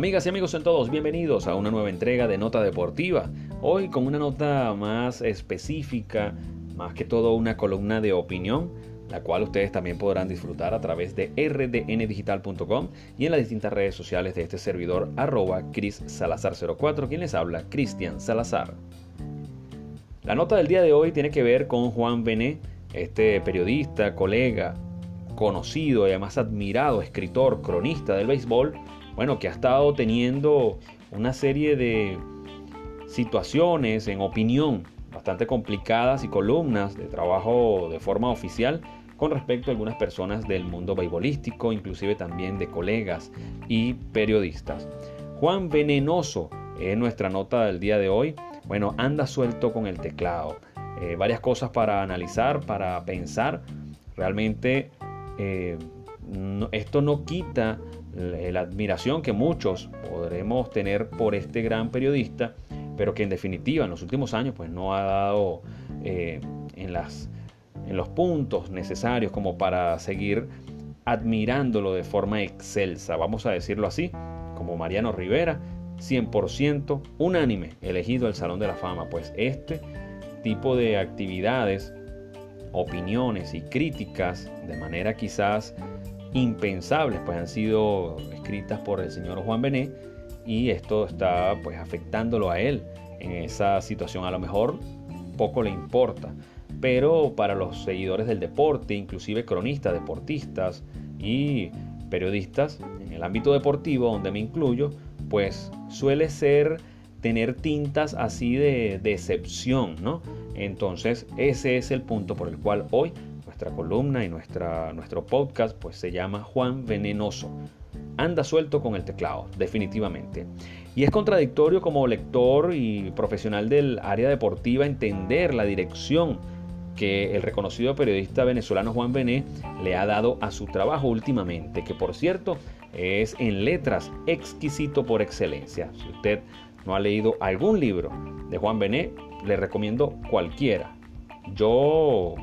Amigas y amigos en todos, bienvenidos a una nueva entrega de Nota Deportiva. Hoy con una nota más específica, más que todo una columna de opinión, la cual ustedes también podrán disfrutar a través de rdndigital.com y en las distintas redes sociales de este servidor arroba Salazar04, quien les habla, Cristian Salazar. La nota del día de hoy tiene que ver con Juan Bené, este periodista, colega, conocido y además admirado escritor, cronista del béisbol, bueno, que ha estado teniendo una serie de situaciones en opinión bastante complicadas y columnas de trabajo de forma oficial con respecto a algunas personas del mundo beisbolístico, inclusive también de colegas y periodistas. Juan Venenoso es nuestra nota del día de hoy. Bueno, anda suelto con el teclado. Eh, varias cosas para analizar, para pensar. Realmente eh, esto no quita la admiración que muchos podremos tener por este gran periodista, pero que en definitiva en los últimos años pues no ha dado eh, en, las, en los puntos necesarios como para seguir admirándolo de forma excelsa, vamos a decirlo así, como Mariano Rivera, 100% unánime elegido al Salón de la Fama, pues este tipo de actividades, opiniones y críticas de manera quizás impensables, pues han sido escritas por el señor Juan Bené y esto está pues afectándolo a él en esa situación. A lo mejor poco le importa, pero para los seguidores del deporte, inclusive cronistas, deportistas y periodistas en el ámbito deportivo donde me incluyo, pues suele ser tener tintas así de decepción, ¿no? Entonces ese es el punto por el cual hoy nuestra columna y nuestro podcast pues se llama Juan Venenoso. Anda suelto con el teclado, definitivamente. Y es contradictorio como lector y profesional del área deportiva entender la dirección que el reconocido periodista venezolano Juan Bené le ha dado a su trabajo últimamente, que por cierto es en letras exquisito por excelencia. Si usted no ha leído algún libro de Juan Bené, le recomiendo cualquiera. Yo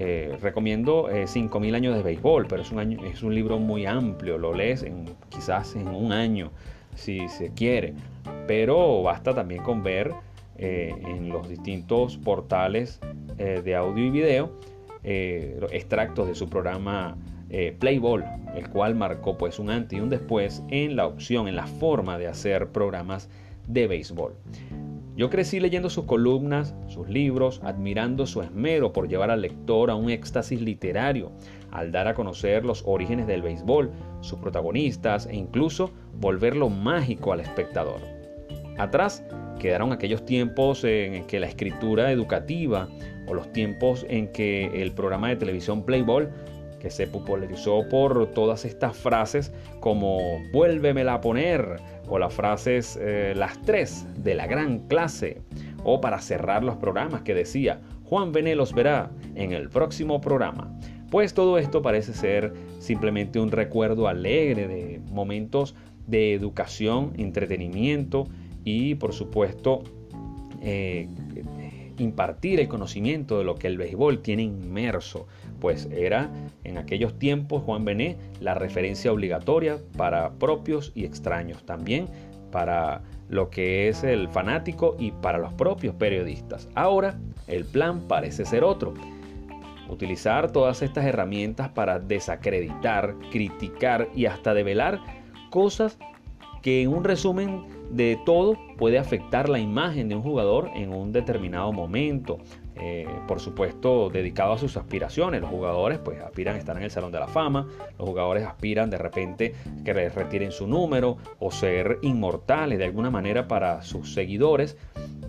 eh, recomiendo 5.000 eh, años de béisbol, pero es un, año, es un libro muy amplio, lo lees en, quizás en un año, si se quiere, pero basta también con ver eh, en los distintos portales de audio y video extractos de su programa Playball, el cual marcó pues un antes y un después en la opción, en la forma de hacer programas de béisbol. Yo crecí leyendo sus columnas, sus libros, admirando su esmero por llevar al lector a un éxtasis literario, al dar a conocer los orígenes del béisbol, sus protagonistas e incluso volverlo mágico al espectador. Atrás quedaron aquellos tiempos en que la escritura educativa o los tiempos en que el programa de televisión Playball que se popularizó por todas estas frases como vuélvemela a poner o las frases eh, las tres de la gran clase o para cerrar los programas que decía Juan Bené los verá en el próximo programa. Pues todo esto parece ser simplemente un recuerdo alegre de momentos de educación, entretenimiento y por supuesto eh, impartir el conocimiento de lo que el béisbol tiene inmerso pues era en aquellos tiempos Juan Bené la referencia obligatoria para propios y extraños, también para lo que es el fanático y para los propios periodistas. Ahora el plan parece ser otro. Utilizar todas estas herramientas para desacreditar, criticar y hasta develar cosas que en un resumen de todo puede afectar la imagen de un jugador en un determinado momento. Eh, por supuesto, dedicado a sus aspiraciones. Los jugadores pues aspiran a estar en el Salón de la Fama, los jugadores aspiran de repente que retiren su número o ser inmortales de alguna manera para sus seguidores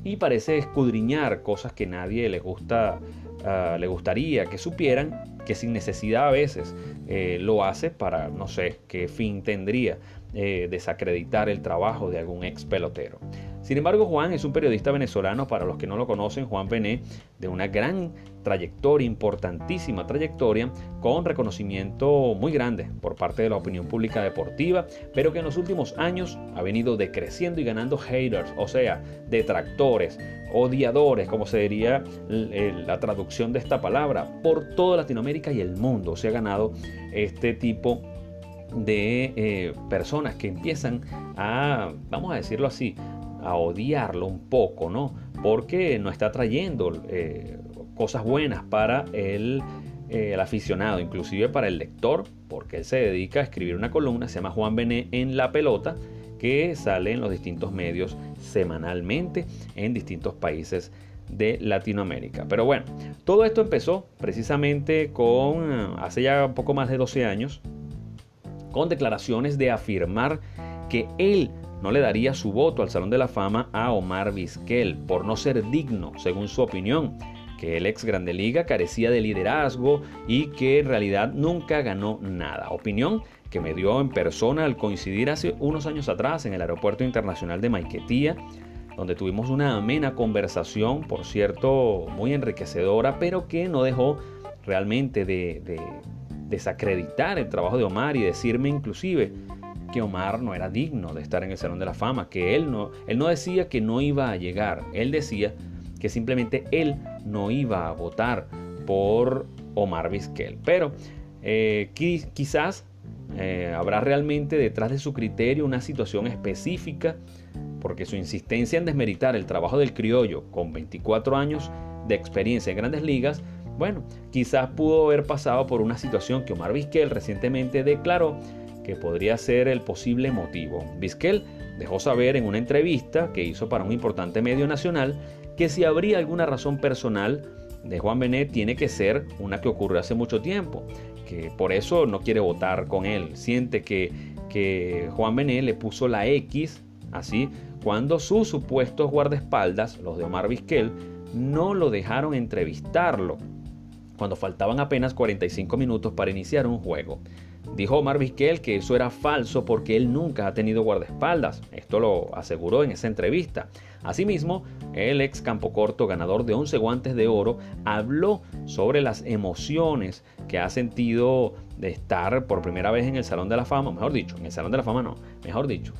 y parece escudriñar cosas que nadie le gusta ah, le gustaría que supieran que sin necesidad a veces eh, lo hace para no sé qué fin tendría eh, desacreditar el trabajo de algún ex pelotero. Sin embargo, Juan es un periodista venezolano, para los que no lo conocen, Juan Bené, de una gran trayectoria, importantísima trayectoria, con reconocimiento muy grande por parte de la opinión pública deportiva, pero que en los últimos años ha venido decreciendo y ganando haters, o sea, detractores, odiadores, como se diría la traducción de esta palabra, por toda Latinoamérica y el mundo. Se ha ganado este tipo de eh, personas que empiezan a, vamos a decirlo así, a odiarlo un poco, ¿no? Porque no está trayendo eh, cosas buenas para el, eh, el, aficionado, inclusive para el lector, porque él se dedica a escribir una columna, se llama Juan Bené en la pelota, que sale en los distintos medios semanalmente en distintos países de Latinoamérica. Pero bueno, todo esto empezó precisamente con, hace ya un poco más de 12 años, con declaraciones de afirmar que él no le daría su voto al Salón de la Fama a Omar Vizquel por no ser digno, según su opinión, que el ex Grande Liga carecía de liderazgo y que en realidad nunca ganó nada. Opinión que me dio en persona al coincidir hace unos años atrás en el Aeropuerto Internacional de Maiquetía, donde tuvimos una amena conversación, por cierto, muy enriquecedora, pero que no dejó realmente de, de desacreditar el trabajo de Omar y decirme inclusive que Omar no era digno de estar en el Salón de la Fama, que él no, él no decía que no iba a llegar, él decía que simplemente él no iba a votar por Omar Vizquel. Pero eh, quizás eh, habrá realmente detrás de su criterio una situación específica, porque su insistencia en desmeritar el trabajo del criollo con 24 años de experiencia en grandes ligas, bueno, quizás pudo haber pasado por una situación que Omar Vizquel recientemente declaró que podría ser el posible motivo. Vizquel dejó saber en una entrevista que hizo para un importante medio nacional que si habría alguna razón personal de Juan Benet tiene que ser una que ocurrió hace mucho tiempo, que por eso no quiere votar con él. Siente que, Juan Benet le puso la X, así, cuando sus supuestos guardaespaldas, los de Omar Vizquel, no lo dejaron entrevistarlo, cuando faltaban apenas 45 minutos para iniciar un juego. Dijo Omar Vizquel que eso era falso porque él nunca ha tenido guardaespaldas. Esto lo aseguró en esa entrevista. Asimismo, el ex campo corto ganador de 11 guantes de oro habló sobre las emociones que ha sentido de estar por primera vez en el Salón de la Fama, mejor dicho, en el Salón de la Fama no, mejor dicho,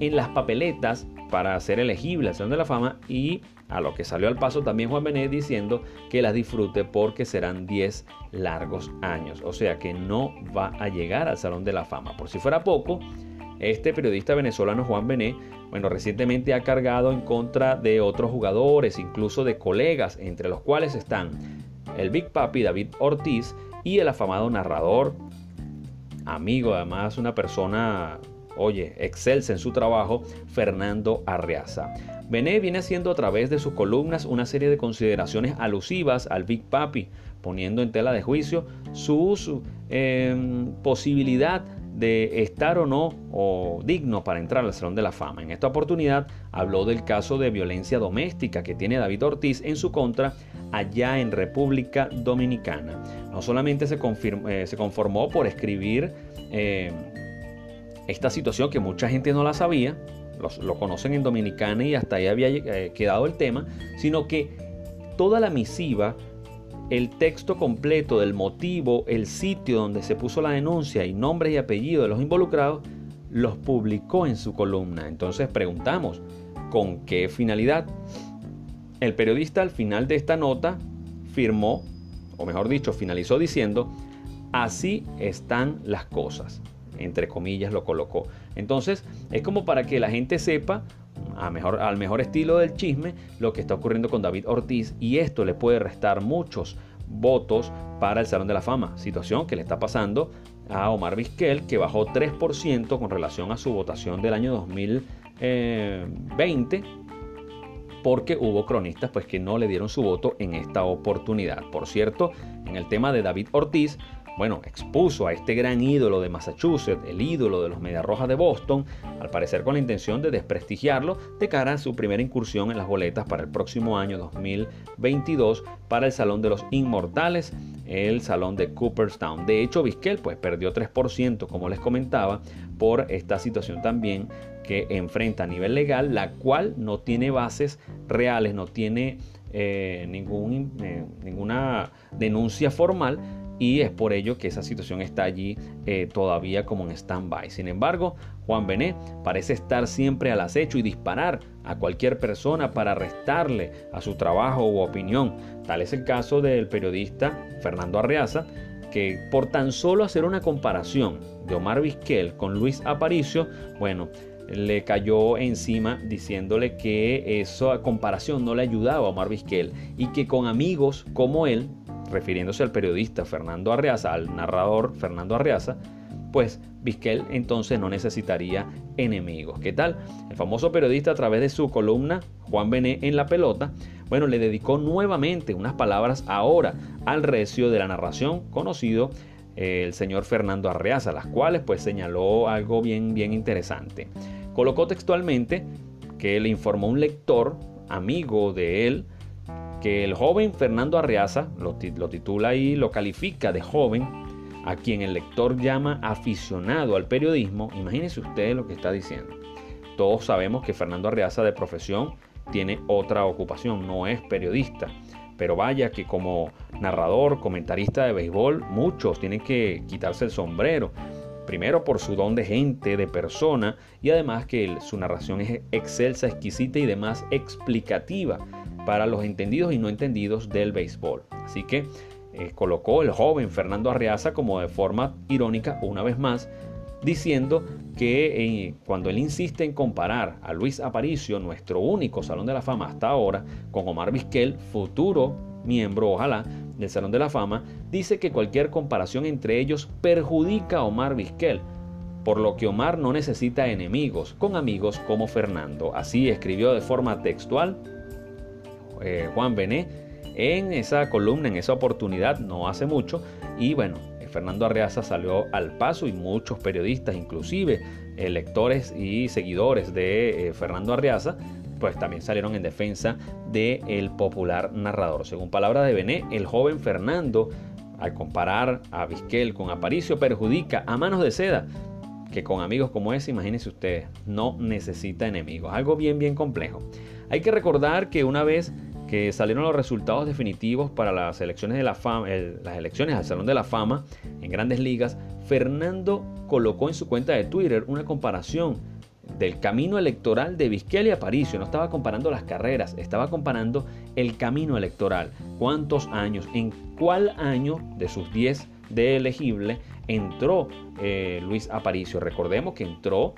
en las papeletas para ser elegible al Salón de la Fama y a lo que salió al paso también Juan Benet diciendo que las disfrute porque serán 10 largos años. O sea que no va a llegar al Salón de la Fama. Por si fuera poco, este periodista venezolano Juan Benet, bueno, recientemente ha cargado en contra de otros jugadores, incluso de colegas, entre los cuales están el Big Papi David Ortiz y el afamado narrador, amigo además, una persona oye, excelsa en su trabajo, Fernando Arreaza. Bené viene haciendo a través de sus columnas una serie de consideraciones alusivas al Big Papi, poniendo en tela de juicio su em, posibilidad de estar o no o digno para entrar al Salón de la Fama. En esta oportunidad habló del caso de violencia doméstica que tiene David Ortiz en su contra allá en República Dominicana. No solamente se, eh, conformó por escribir em, esta situación que mucha gente no la sabía, lo conocen en Dominicana y hasta ahí había eh, quedado el tema, sino que toda la misiva, el texto completo del motivo, el sitio donde se puso la denuncia y nombres y apellidos de los involucrados, los publicó en su columna. Entonces preguntamos, ¿con qué finalidad? El periodista al final de esta nota firmó, o mejor dicho, finalizó diciendo, así están las cosas entre comillas, lo colocó. Entonces, es como para que la gente sepa a mejor, al mejor estilo del chisme lo que está ocurriendo con David Ortiz y esto le puede restar muchos votos para el Salón de la Fama, situación que le está pasando a Omar Vizquel que bajó 3% con relación a su votación del año 2020 porque hubo cronistas pues que no le dieron su voto en esta oportunidad. Por cierto, en el tema de David Ortiz, bueno, expuso a este gran ídolo de Massachusetts, el ídolo de los Medias Rojas de Boston, al parecer con la intención de desprestigiarlo de cara a su primera incursión en las boletas para el próximo año 2022 para el Salón de los Inmortales, el Salón de Cooperstown. De hecho, Vizquel pues perdió 3%, como les comentaba, por esta situación también que enfrenta a nivel legal, la cual no tiene bases reales, no tiene eh, ningún, eh, ninguna denuncia formal, y es por ello que esa situación está allí eh, todavía como en stand-by. Sin embargo, Juan Bené parece estar siempre al acecho y disparar a cualquier persona para restarle a su trabajo u opinión. Tal es el caso del periodista Fernando Arreaza, que por tan solo hacer una comparación de Omar Vizquel con Luis Aparicio, bueno, le cayó encima diciéndole que esa comparación no le ayudaba a Omar Vizquel y que con amigos como él, refiriéndose al periodista Fernando Arreaza, al narrador Fernando Arreaza, pues Vizquel entonces no necesitaría enemigos. ¿Qué tal? El famoso periodista a través de su columna Juan Bené en la pelota, bueno, le dedicó nuevamente unas palabras ahora al recio de la narración conocido eh, el señor Fernando Arreaza, las cuales pues señaló algo bien bien interesante. Colocó textualmente que le informó un lector, amigo de él, que el joven Fernando Arreaza, lo, titula y lo califica de joven, a quien el lector llama aficionado al periodismo, imagínense ustedes lo que está diciendo. Todos sabemos que Fernando Arreaza de profesión tiene otra ocupación, no es periodista. Pero vaya que como narrador, comentarista de béisbol, muchos tienen que quitarse el sombrero. Primero por su don de gente, de persona, y además que su narración es excelsa, exquisita y demás explicativa para los entendidos y no entendidos del béisbol. Así que eh, colocó el joven Fernando Arriaza como de forma irónica, una vez más, diciendo que eh, cuando él insiste en comparar a Luis Aparicio, nuestro único Salón de la Fama hasta ahora, con Omar Vizquel, futuro miembro, ojalá, del Salón de la Fama, dice que cualquier comparación entre ellos perjudica a Omar Vizquel, por lo que Omar no necesita enemigos, con amigos como Fernando. Así escribió de forma textual eh, Juan Bené en esa columna, en esa oportunidad, no hace mucho. Y bueno, Fernando Arreaza salió al paso y muchos periodistas, inclusive eh, lectores y seguidores de eh, Fernando Arreaza, pues también salieron en defensa del el popular narrador. Según palabras de Bené, el joven Fernando, al comparar a Vizquel con Aparicio, perjudica a manos de seda que con amigos como ese, imagínense ustedes, no necesita enemigos. Algo bien, bien complejo. Hay que recordar que una vez que salieron los resultados definitivos para las elecciones, de la fama, las elecciones al Salón de la Fama en grandes ligas, Fernando colocó en su cuenta de Twitter una comparación del camino electoral de Vizquel y Aparicio. No estaba comparando las carreras, estaba comparando el camino electoral. ¿Cuántos años? ¿En cuál año de sus 10 de elegible entró eh, Luis Aparicio? Recordemos que entró,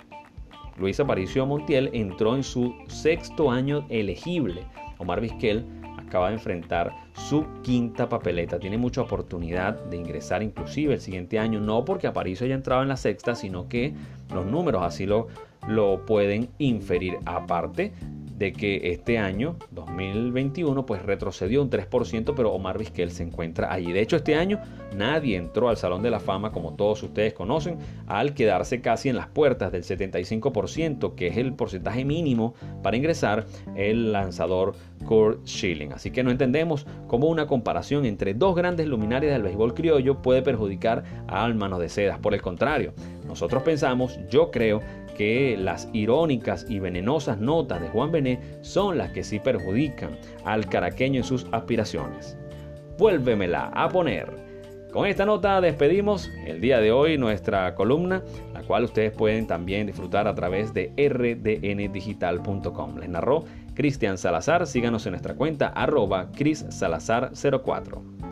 Luis Aparicio Montiel entró en su sexto año elegible. Omar Vizquel acaba de enfrentar su quinta papeleta. Tiene mucha oportunidad de ingresar inclusive el siguiente año, no porque Aparicio haya entrado en la sexta, sino que los números así lo, lo pueden inferir. Aparte de que este año, 2021, pues retrocedió un 3%, pero Omar Vizquel se encuentra allí. De hecho, este año nadie entró al Salón de la Fama, como todos ustedes conocen, al quedarse casi en las puertas del 75%, que es el porcentaje mínimo para ingresar el lanzador Kurt Schilling. Así que no entendemos cómo una comparación entre dos grandes luminarias del béisbol criollo puede perjudicar a Almanos de Sedas. Por el contrario, nosotros pensamos, yo creo, que las irónicas y venenosas notas de Juan Bené son las que sí perjudican al caraqueño en sus aspiraciones. Vuélvemela a poner. Con esta nota despedimos el día de hoy nuestra columna, la cual ustedes pueden también disfrutar a través de rdndigital.com. Les narró Cristian Salazar. Síganos en nuestra cuenta arroba Salazar 04